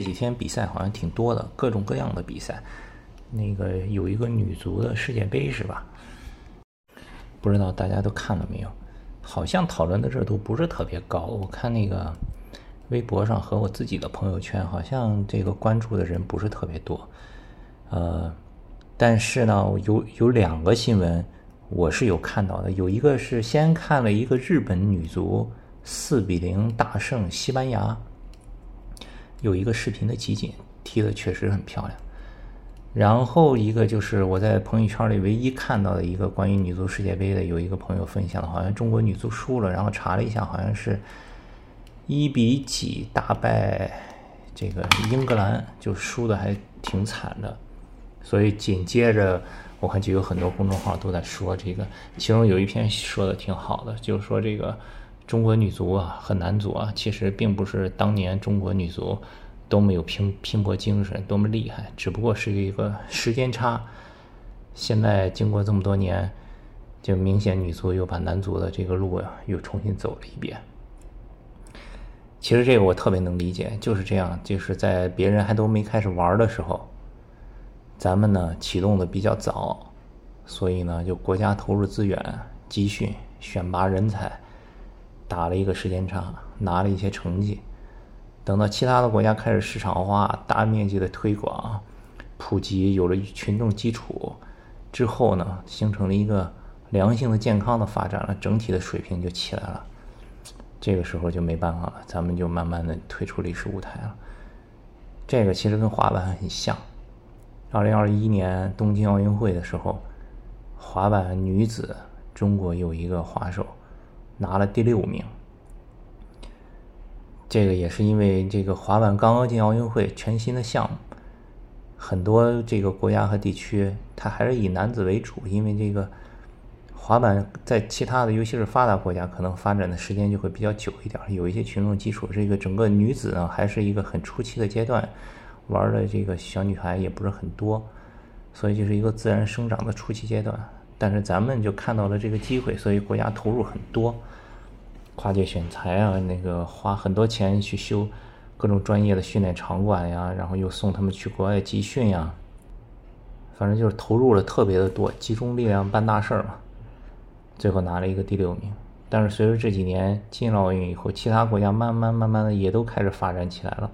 这几天比赛好像挺多的，各种各样的比赛。那个有一个女足的世界杯是吧？不知道大家都看了没有？好像讨论的热度不是特别高。我看那个微博上和我自己的朋友圈，好像这个关注的人不是特别多。呃，但是呢，有有两个新闻我是有看到的。有一个是先看了一个日本女足四比零大胜西班牙。有一个视频的集锦，踢的确实很漂亮。然后一个就是我在朋友圈里唯一看到的一个关于女足世界杯的，有一个朋友分享的，好像中国女足输了，然后查了一下，好像是一比几大败这个英格兰，就输的还挺惨的。所以紧接着我看就有很多公众号都在说这个，其中有一篇说的挺好的，就是说这个。中国女足啊和男足啊，其实并不是当年中国女足都没有拼拼搏精神，多么厉害，只不过是一个时间差。现在经过这么多年，就明显女足又把男足的这个路啊又重新走了一遍。其实这个我特别能理解，就是这样，就是在别人还都没开始玩的时候，咱们呢启动的比较早，所以呢就国家投入资源、集训、选拔人才。打了一个时间差，拿了一些成绩。等到其他的国家开始市场化、大面积的推广、普及，有了群众基础之后呢，形成了一个良性的、健康的发展了，整体的水平就起来了。这个时候就没办法了，咱们就慢慢的退出历史舞台了。这个其实跟滑板很像。二零二一年东京奥运会的时候，滑板女子中国有一个滑手。拿了第六名，这个也是因为这个滑板刚刚进奥运会，全新的项目，很多这个国家和地区，它还是以男子为主，因为这个滑板在其他的，尤其是发达国家，可能发展的时间就会比较久一点，有一些群众基础。这个整个女子呢，还是一个很初期的阶段，玩的这个小女孩也不是很多，所以就是一个自然生长的初期阶段。但是咱们就看到了这个机会，所以国家投入很多。跨界选材啊，那个花很多钱去修各种专业的训练场馆呀，然后又送他们去国外集训呀，反正就是投入了特别的多，集中力量办大事儿嘛。最后拿了一个第六名。但是随着这几年进了奥运以后，其他国家慢慢慢慢的也都开始发展起来了。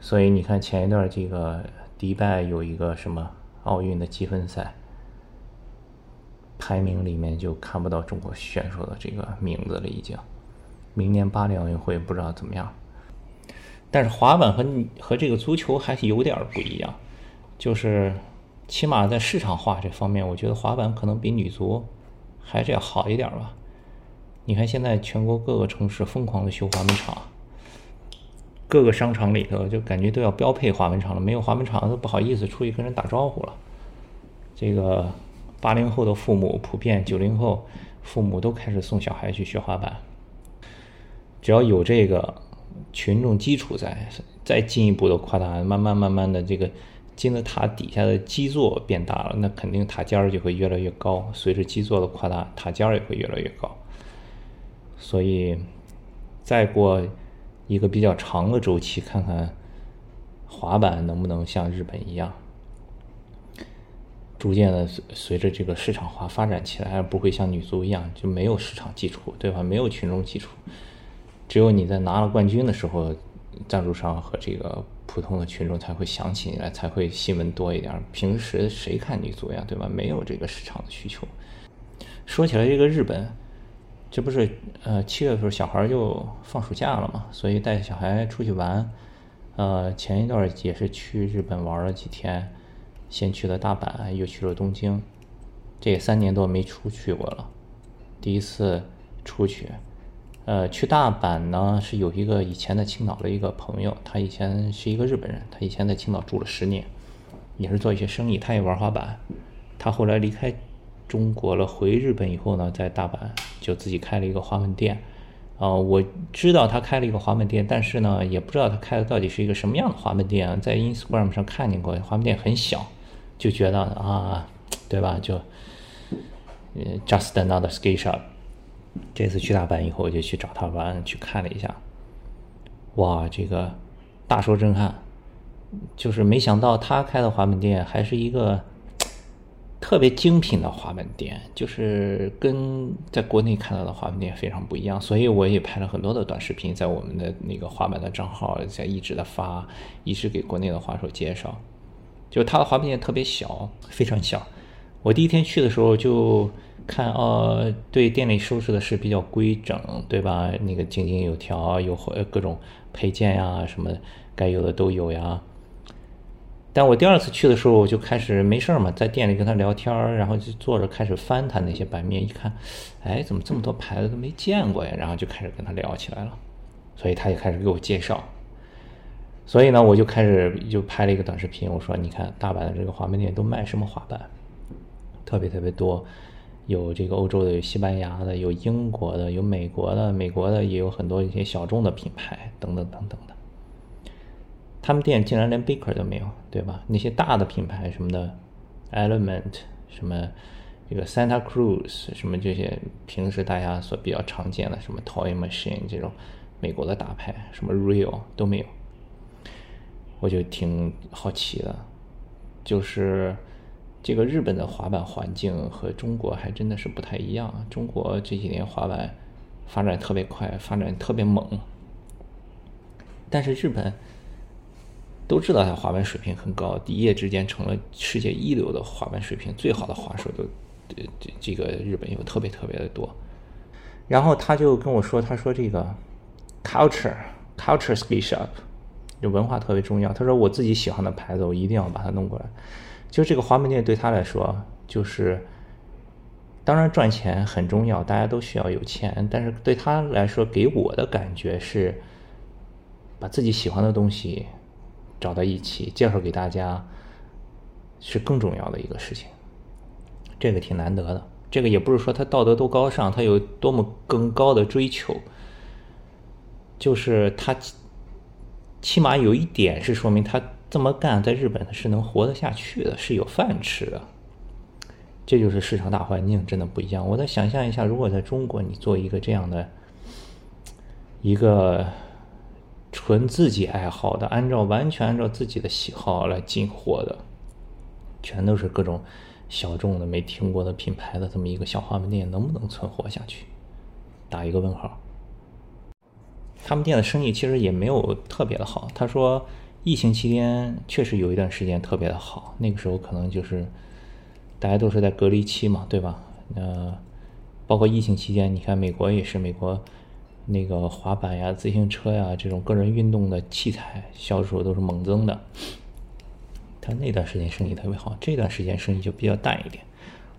所以你看前一段这个迪拜有一个什么奥运的积分赛。排名里面就看不到中国选手的这个名字了，已经。明年巴黎奥运会不知道怎么样。但是滑板和和这个足球还是有点不一样，就是起码在市场化这方面，我觉得滑板可能比女足还是要好一点吧。你看现在全国各个城市疯狂的修滑板场，各个商场里头就感觉都要标配滑板场了，没有滑板场都不好意思出去跟人打招呼了。这个。八零后的父母普遍，九零后父母都开始送小孩去学滑板。只要有这个群众基础在，再进一步的扩大，慢慢慢慢的，这个金字塔底下的基座变大了，那肯定塔尖儿就会越来越高。随着基座的扩大，塔尖儿也会越来越高。所以，再过一个比较长的周期，看看滑板能不能像日本一样。逐渐的随随着这个市场化发展起来，而不会像女足一样就没有市场基础，对吧？没有群众基础，只有你在拿了冠军的时候，赞助商和这个普通的群众才会想起你来，才会新闻多一点。平时谁看女足呀，对吧？没有这个市场的需求。说起来，这个日本，这不是呃七月份小孩就放暑假了嘛，所以带小孩出去玩，呃，前一段也是去日本玩了几天。先去了大阪，又去了东京，这也三年多没出去过了。第一次出去，呃，去大阪呢是有一个以前在青岛的一个朋友，他以前是一个日本人，他以前在青岛住了十年，也是做一些生意，他也玩滑板。他后来离开中国了，回日本以后呢，在大阪就自己开了一个滑板店。啊，我知道他开了一个滑板店，但是呢，也不知道他开的到底是一个什么样的滑板店。在 Instagram 上看见过，滑板店很小。就觉得啊，对吧？就呃，just another skate shop。这次去大阪以后，我就去找他玩，去看了一下。哇，这个大受震撼。就是没想到他开的滑板店还是一个 特别精品的滑板店，就是跟在国内看到的滑板店非常不一样。所以我也拍了很多的短视频，在我们的那个滑板的账号在一直的发，一直给国内的滑手介绍。就他的滑冰店特别小，非常小。我第一天去的时候就看，哦，对，店里收拾的是比较规整，对吧？那个井井有条，有各种配件呀，什么该有的都有呀。但我第二次去的时候，我就开始没事嘛，在店里跟他聊天然后就坐着开始翻他那些版面，一看，哎，怎么这么多牌子都没见过呀？然后就开始跟他聊起来了，所以他也开始给我介绍。所以呢，我就开始就拍了一个短视频，我说，你看大阪的这个滑板店都卖什么滑板？特别特别多，有这个欧洲的，有西班牙的，有英国的，有美国的，美国的也有很多一些小众的品牌，等等等等的。他们店竟然连 Baker 都没有，对吧？那些大的品牌什么的，Element 什么，这个 Santa Cruz 什么这些平时大家所比较常见的什么 Toy Machine 这种美国的大牌，什么 Real 都没有。我就挺好奇的，就是这个日本的滑板环境和中国还真的是不太一样。中国这几年滑板发展特别快，发展特别猛，但是日本。都知道他滑板水平很高，一夜之间成了世界一流的滑板水平，最好的滑手都，这这个日本有特别特别的多。然后他就跟我说，他说这个 culture culture ski shop，就文化特别重要。他说我自己喜欢的牌子，我一定要把它弄过来。就这个滑板店对他来说，就是当然赚钱很重要，大家都需要有钱，但是对他来说，给我的感觉是把自己喜欢的东西。找到一起介绍给大家，是更重要的一个事情。这个挺难得的。这个也不是说他道德多高尚，他有多么更高的追求，就是他起码有一点是说明他这么干在日本是能活得下去的，是有饭吃的。这就是市场大环境真的不一样。我再想象一下，如果在中国你做一个这样的一个。纯自己爱好的，按照完全按照自己的喜好来进货的，全都是各种小众的、没听过的品牌的这么一个小花门店，能不能存活下去？打一个问号。他们店的生意其实也没有特别的好。他说，疫情期间确实有一段时间特别的好，那个时候可能就是大家都是在隔离期嘛，对吧？呃，包括疫情期间，你看美国也是美国。那个滑板呀、自行车呀这种个人运动的器材销售都是猛增的。他那段时间生意特别好，这段时间生意就比较淡一点。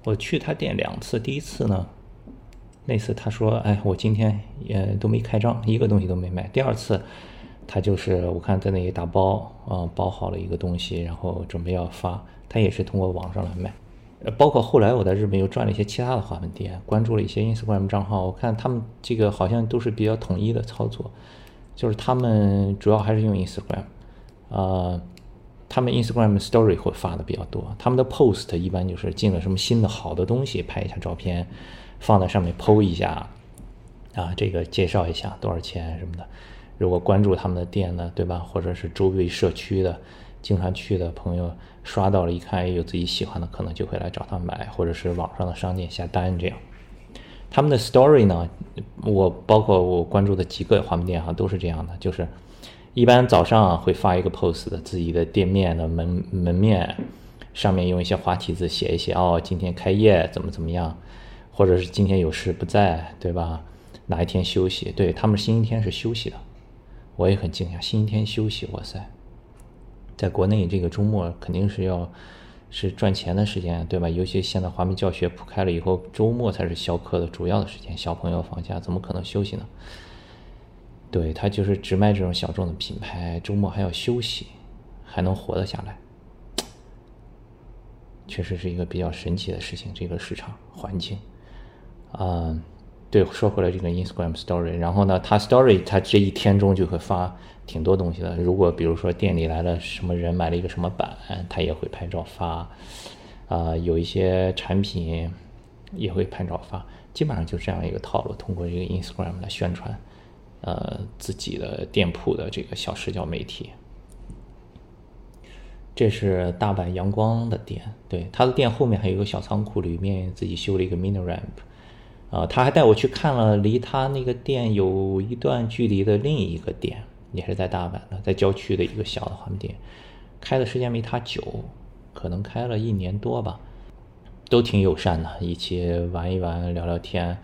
我去他店两次，第一次呢，那次他说：“哎，我今天也都没开张，一个东西都没卖。”第二次，他就是我看在那里打包啊，包好了一个东西，然后准备要发，他也是通过网上来卖。包括后来我在日本又转了一些其他的花粉店，关注了一些 Instagram 账号，我看他们这个好像都是比较统一的操作，就是他们主要还是用 Instagram，呃，他们 Instagram Story 会发的比较多，他们的 Post 一般就是进了什么新的好的东西，拍一下照片，放在上面 PO 一下，啊，这个介绍一下多少钱什么的，如果关注他们的店呢，对吧？或者是周围社区的。经常去的朋友刷到了，一看有自己喜欢的，可能就会来找他买，或者是网上的商店下单这样。他们的 story 呢，我包括我关注的几个滑板店哈，都是这样的，就是一般早上会发一个 post 的自己的店面的门门面，上面用一些花体字写一写哦，今天开业怎么怎么样，或者是今天有事不在，对吧？哪一天休息？对他们星期天是休息的，我也很惊讶，星期天休息，哇塞！在国内，这个周末肯定是要是赚钱的时间，对吧？尤其现在华明教学铺开了以后，周末才是销课的主要的时间。小朋友放假，怎么可能休息呢？对他就是只卖这种小众的品牌，周末还要休息，还能活得下来，确实是一个比较神奇的事情。这个市场环境，啊。对，说回来这个 Instagram Story，然后呢，他 Story 他这一天中就会发挺多东西的。如果比如说店里来了什么人买了一个什么板，他也会拍照发。啊，有一些产品也会拍照发，基本上就这样一个套路，通过这个 Instagram 来宣传，呃，自己的店铺的这个小社交媒体。这是大阪阳光的店，对，他的店后面还有一个小仓库，里面自己修了一个 mini ramp。啊，他还带我去看了离他那个店有一段距离的另一个店，也是在大阪的，在郊区的一个小的花店，开的时间没他久，可能开了一年多吧，都挺友善的，一起玩一玩，聊聊天，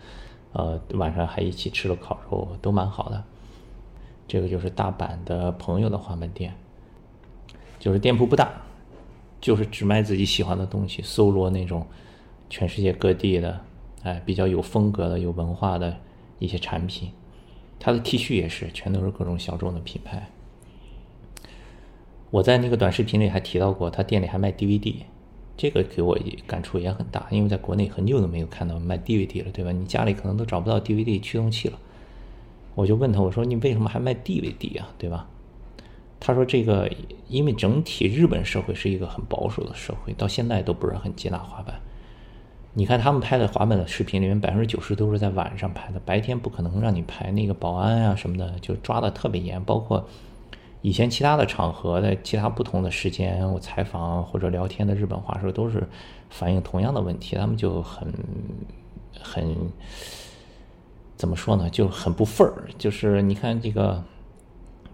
呃，晚上还一起吃了烤肉，都蛮好的。这个就是大阪的朋友的滑板店，就是店铺不大，就是只卖自己喜欢的东西，搜罗那种全世界各地的。哎，比较有风格的、有文化的一些产品，他的 T 恤也是，全都是各种小众的品牌。我在那个短视频里还提到过，他店里还卖 DVD，这个给我感触也很大，因为在国内很久都没有看到卖 DVD 了，对吧？你家里可能都找不到 DVD 驱动器了。我就问他，我说你为什么还卖 DVD 啊，对吧？他说这个，因为整体日本社会是一个很保守的社会，到现在都不是很接纳滑板。你看他们拍的滑板的视频里面，百分之九十都是在晚上拍的，白天不可能让你拍。那个保安啊什么的，就抓的特别严。包括以前其他的场合的其他不同的时间，我采访或者聊天的日本滑手都是反映同样的问题，他们就很很怎么说呢，就很不忿儿。就是你看这个，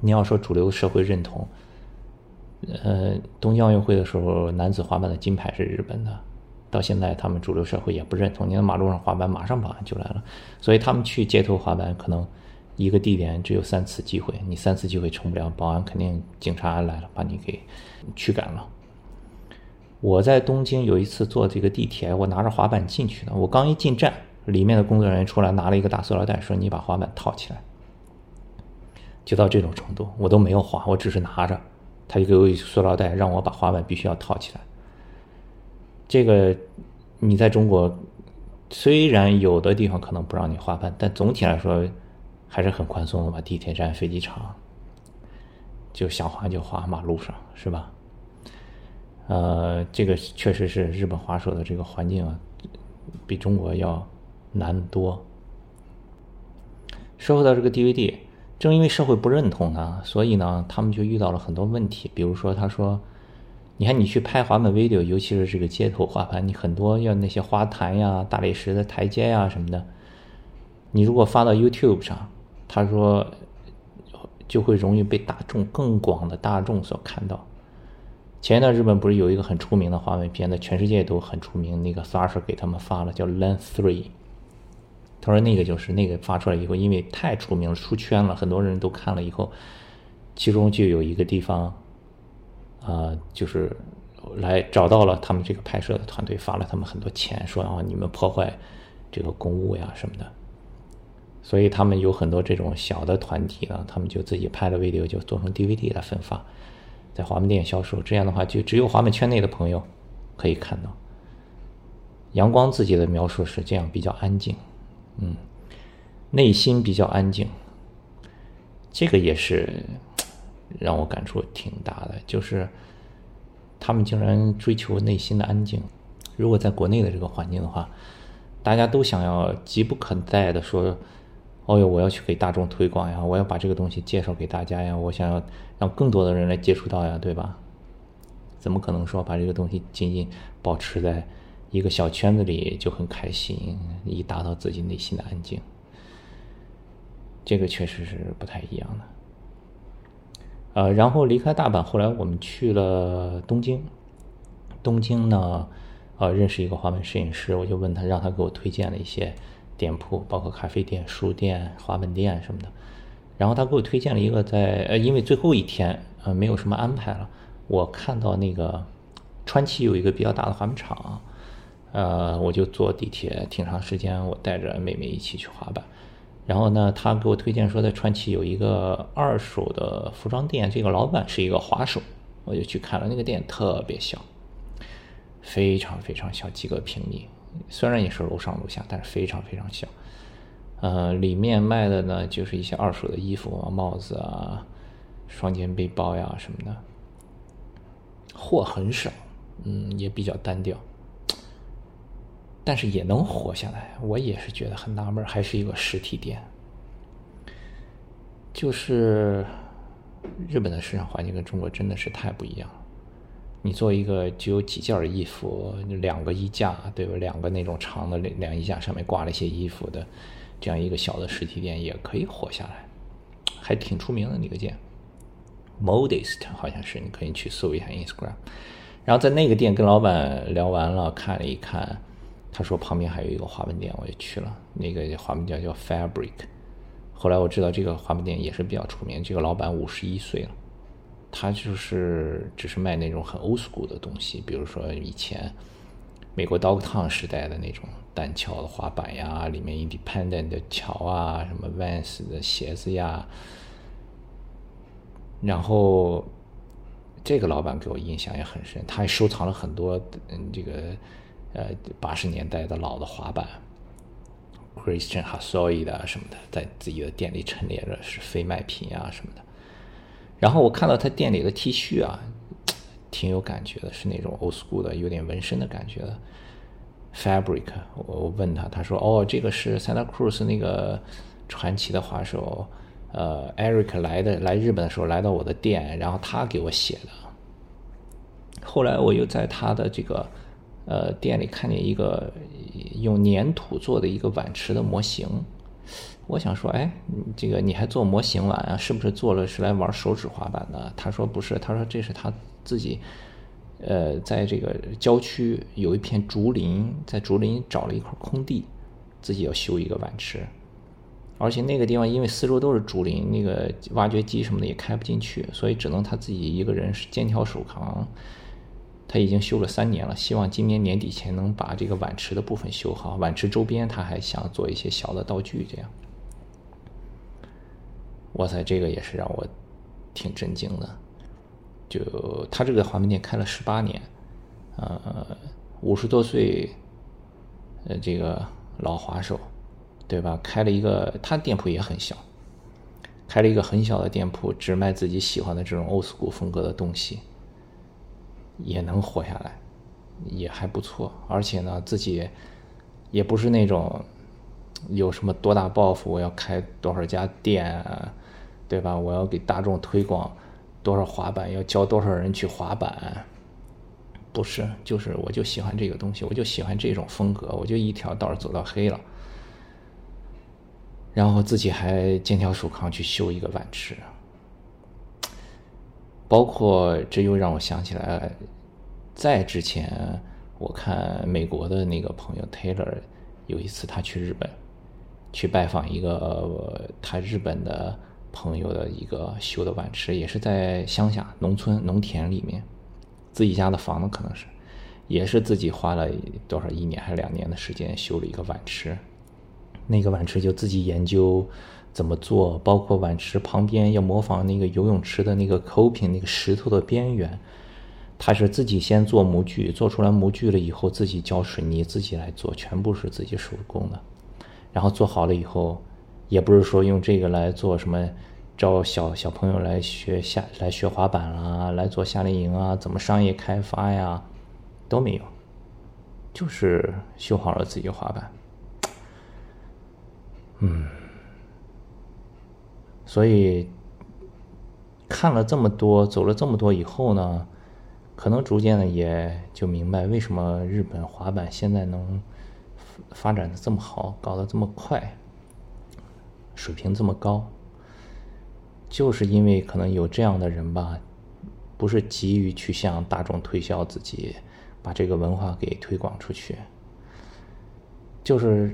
你要说主流社会认同，呃，东京奥运会的时候，男子滑板的金牌是日本的。到现在，他们主流社会也不认同。你在马路上滑板，马上保安就来了。所以他们去街头滑板，可能一个地点只有三次机会，你三次机会成不了，保安肯定警察来了，把你给驱赶了。我在东京有一次坐这个地铁，我拿着滑板进去的。我刚一进站，里面的工作人员出来拿了一个大塑料袋，说：“你把滑板套起来。”就到这种程度，我都没有滑，我只是拿着，他就给我一塑料袋，让我把滑板必须要套起来。这个你在中国，虽然有的地方可能不让你滑板，但总体来说还是很宽松的吧？地铁站、飞机场，就想滑就滑，马路上是吧？呃，这个确实是日本滑手的这个环境啊，比中国要难多。说回到这个 DVD，正因为社会不认同呢，所以呢，他们就遇到了很多问题，比如说他说。你看，你去拍滑板 video，尤其是这个街头滑板，你很多要那些花坛呀、大理石的台阶呀什么的。你如果发到 YouTube 上，他说就会容易被大众更广的大众所看到。前一段日本不是有一个很出名的滑板片，在全世界都很出名，那个 Sasha 给他们发了，叫 Length Three。他说那个就是那个发出来以后，因为太出名了，出圈了，很多人都看了以后，其中就有一个地方。啊，就是来找到了他们这个拍摄的团队，发了他们很多钱，说啊，你们破坏这个公物呀什么的。所以他们有很多这种小的团体呢，他们就自己拍了 video，就做成 DVD 来分发，在华门店销售。这样的话，就只有华门圈内的朋友可以看到。阳光自己的描述是这样，比较安静，嗯，内心比较安静。这个也是。让我感触挺大的，就是他们竟然追求内心的安静。如果在国内的这个环境的话，大家都想要急不可待的说：“哦哟，我要去给大众推广呀，我要把这个东西介绍给大家呀，我想要让更多的人来接触到呀，对吧？”怎么可能说把这个东西仅仅保持在一个小圈子里就很开心，以达到自己内心的安静？这个确实是不太一样的。呃，然后离开大阪，后来我们去了东京。东京呢，呃，认识一个滑板摄影师，我就问他，让他给我推荐了一些店铺，包括咖啡店、书店、滑板店什么的。然后他给我推荐了一个在，呃，因为最后一天，呃，没有什么安排了。我看到那个川崎有一个比较大的滑板场，呃，我就坐地铁挺长时间，我带着妹妹一起去滑板。然后呢，他给我推荐说，在川崎有一个二手的服装店，这个老板是一个滑手，我就去看了。那个店特别小，非常非常小，几个平米。虽然也是楼上楼下，但是非常非常小。呃，里面卖的呢，就是一些二手的衣服啊、帽子啊、双肩背包呀什么的，货很少，嗯，也比较单调。但是也能活下来，我也是觉得很纳闷，还是一个实体店。就是日本的市场环境跟中国真的是太不一样了。你做一个只有几件衣服，两个衣架，对吧？两个那种长的两衣架上面挂了一些衣服的，这样一个小的实体店也可以活下来，还挺出名的那个店，Modest 好像是，你可以去搜一下 Instagram。然后在那个店跟老板聊完了，看了一看，他说旁边还有一个滑板店，我也去了。那个滑板店叫 Fabric。后来我知道这个滑板店也是比较出名，这个老板五十一岁了，他就是只是卖那种很 old school 的东西，比如说以前美国 Dogtown 时代的那种单桥的滑板呀，里面 Independent 的桥啊，什么 Vans 的鞋子呀，然后。这个老板给我印象也很深，他还收藏了很多嗯这个呃八十年代的老的滑板，Christian h a s o y 的什么的，在自己的店里陈列着是非卖品啊什么的。然后我看到他店里的 T 恤啊，挺有感觉的，是那种 old school 的，有点纹身的感觉的 fabric。我问他，他说：“哦，这个是 Santa Cruz 那个传奇的滑手。”呃，Eric 来的来日本的时候来到我的店，然后他给我写的。后来我又在他的这个呃店里看见一个用粘土做的一个碗池的模型，我想说，哎，这个你还做模型碗啊？是不是做了是来玩手指滑板的？他说不是，他说这是他自己呃在这个郊区有一片竹林，在竹林找了一块空地，自己要修一个碗池。而且那个地方因为四周都是竹林，那个挖掘机什么的也开不进去，所以只能他自己一个人是肩挑手扛。他已经修了三年了，希望今年年底前能把这个碗池的部分修好。碗池周边他还想做一些小的道具，这样。哇塞，这个也是让我挺震惊的。就他这个滑门店开了十八年，呃，五十多岁，呃，这个老滑手。对吧？开了一个，他店铺也很小，开了一个很小的店铺，只卖自己喜欢的这种 old school 风格的东西，也能活下来，也还不错。而且呢，自己也不是那种有什么多大抱负，我要开多少家店，对吧？我要给大众推广多少滑板，要教多少人去滑板，不是，就是我就喜欢这个东西，我就喜欢这种风格，我就一条道走到黑了。然后自己还肩挑手扛去修一个碗池，包括这又让我想起来，在之前我看美国的那个朋友 Taylor，有一次他去日本，去拜访一个他日本的朋友的一个修的碗池，也是在乡下农村农田里面，自己家的房子可能是，也是自己花了多少一年还是两年的时间修了一个碗池。那个碗池就自己研究怎么做，包括碗池旁边要模仿那个游泳池的那个 coping 那个石头的边缘，他是自己先做模具，做出来模具了以后自己浇水泥，自己来做，全部是自己手工的。然后做好了以后，也不是说用这个来做什么，招小小朋友来学夏来学滑板啦，来做夏令营啊，怎么商业开发呀，都没有，就是修好了自己滑板。嗯，所以看了这么多，走了这么多以后呢，可能逐渐的也就明白为什么日本滑板现在能发展的这么好，搞得这么快，水平这么高，就是因为可能有这样的人吧，不是急于去向大众推销自己，把这个文化给推广出去，就是。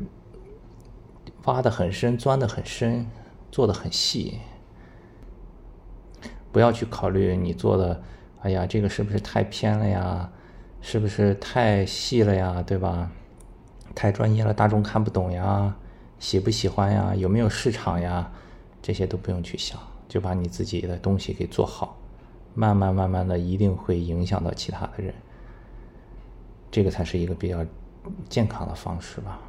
挖的很深，钻的很深，做的很细。不要去考虑你做的，哎呀，这个是不是太偏了呀？是不是太细了呀？对吧？太专业了，大众看不懂呀？喜不喜欢呀？有没有市场呀？这些都不用去想，就把你自己的东西给做好，慢慢慢慢的，一定会影响到其他的人。这个才是一个比较健康的方式吧。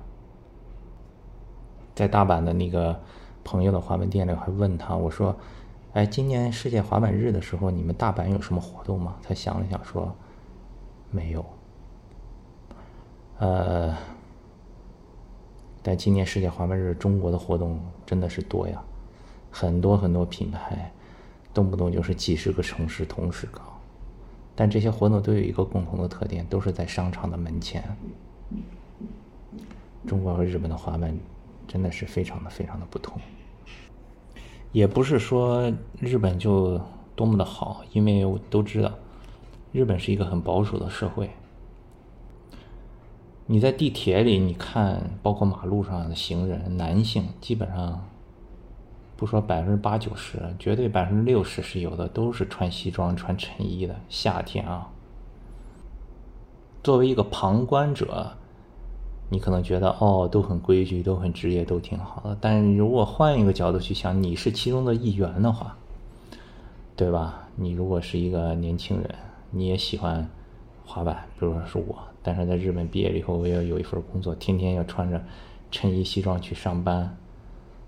在大阪的那个朋友的滑板店里，还问他，我说：“哎，今年世界滑板日的时候，你们大阪有什么活动吗？”他想了想说：“没有。”呃，但今年世界滑板日，中国的活动真的是多呀，很多很多品牌，动不动就是几十个城市同时搞，但这些活动都有一个共同的特点，都是在商场的门前。中国和日本的滑板真的是非常的非常的不同，也不是说日本就多么的好，因为我都知道日本是一个很保守的社会。你在地铁里，你看，包括马路上的行人，男性基本上不说百分之八九十，绝对百分之六十是有的，都是穿西装、穿衬衣的。夏天啊，作为一个旁观者，你可能觉得哦，都很规矩，都很职业，都挺好的。但如果换一个角度去想，你是其中的一员的话，对吧？你如果是一个年轻人，你也喜欢滑板，比如说是我。但是在日本毕业了以后，我要有一份工作，天天要穿着衬衣西装去上班，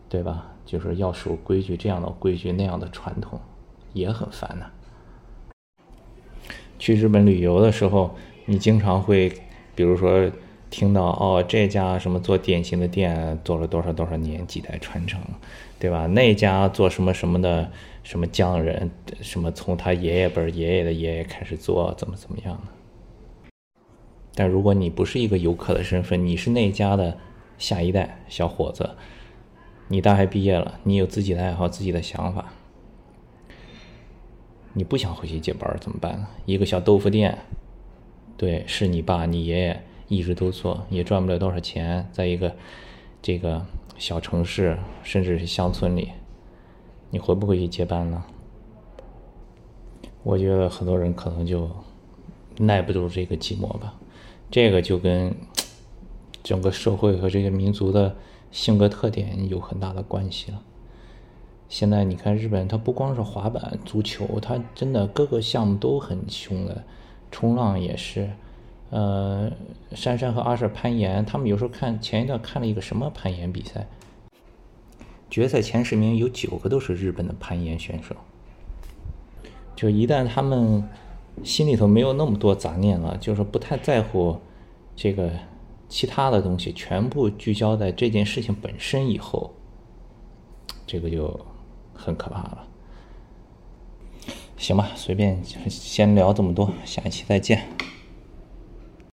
对吧？就是要守规矩，这样的规矩那样的传统，也很烦呐。去日本旅游的时候，你经常会，比如说听到哦，这家什么做点心的店做了多少多少年，几代传承，对吧？那家做什么什么的什么匠人，什么从他爷爷辈爷爷的爷爷开始做，怎么怎么样的。但如果你不是一个游客的身份，你是那家的下一代小伙子，你大学毕业了，你有自己的爱好、自己的想法，你不想回去接班怎么办呢？一个小豆腐店，对，是你爸、你爷爷一直都做，也赚不了多少钱，在一个这个小城市，甚至是乡村里，你回不回去接班呢？我觉得很多人可能就耐不住这个寂寞吧。这个就跟 整个社会和这个民族的性格特点有很大的关系了。现在你看日本，它不光是滑板、足球，它真的各个项目都很凶的，冲浪也是。呃，珊珊和阿舍攀岩，他们有时候看前一段看了一个什么攀岩比赛，决赛前十名有九个都是日本的攀岩选手。就一旦他们。心里头没有那么多杂念了，就是不太在乎这个其他的东西，全部聚焦在这件事情本身以后，这个就很可怕了。行吧，随便先聊这么多，下一期再见。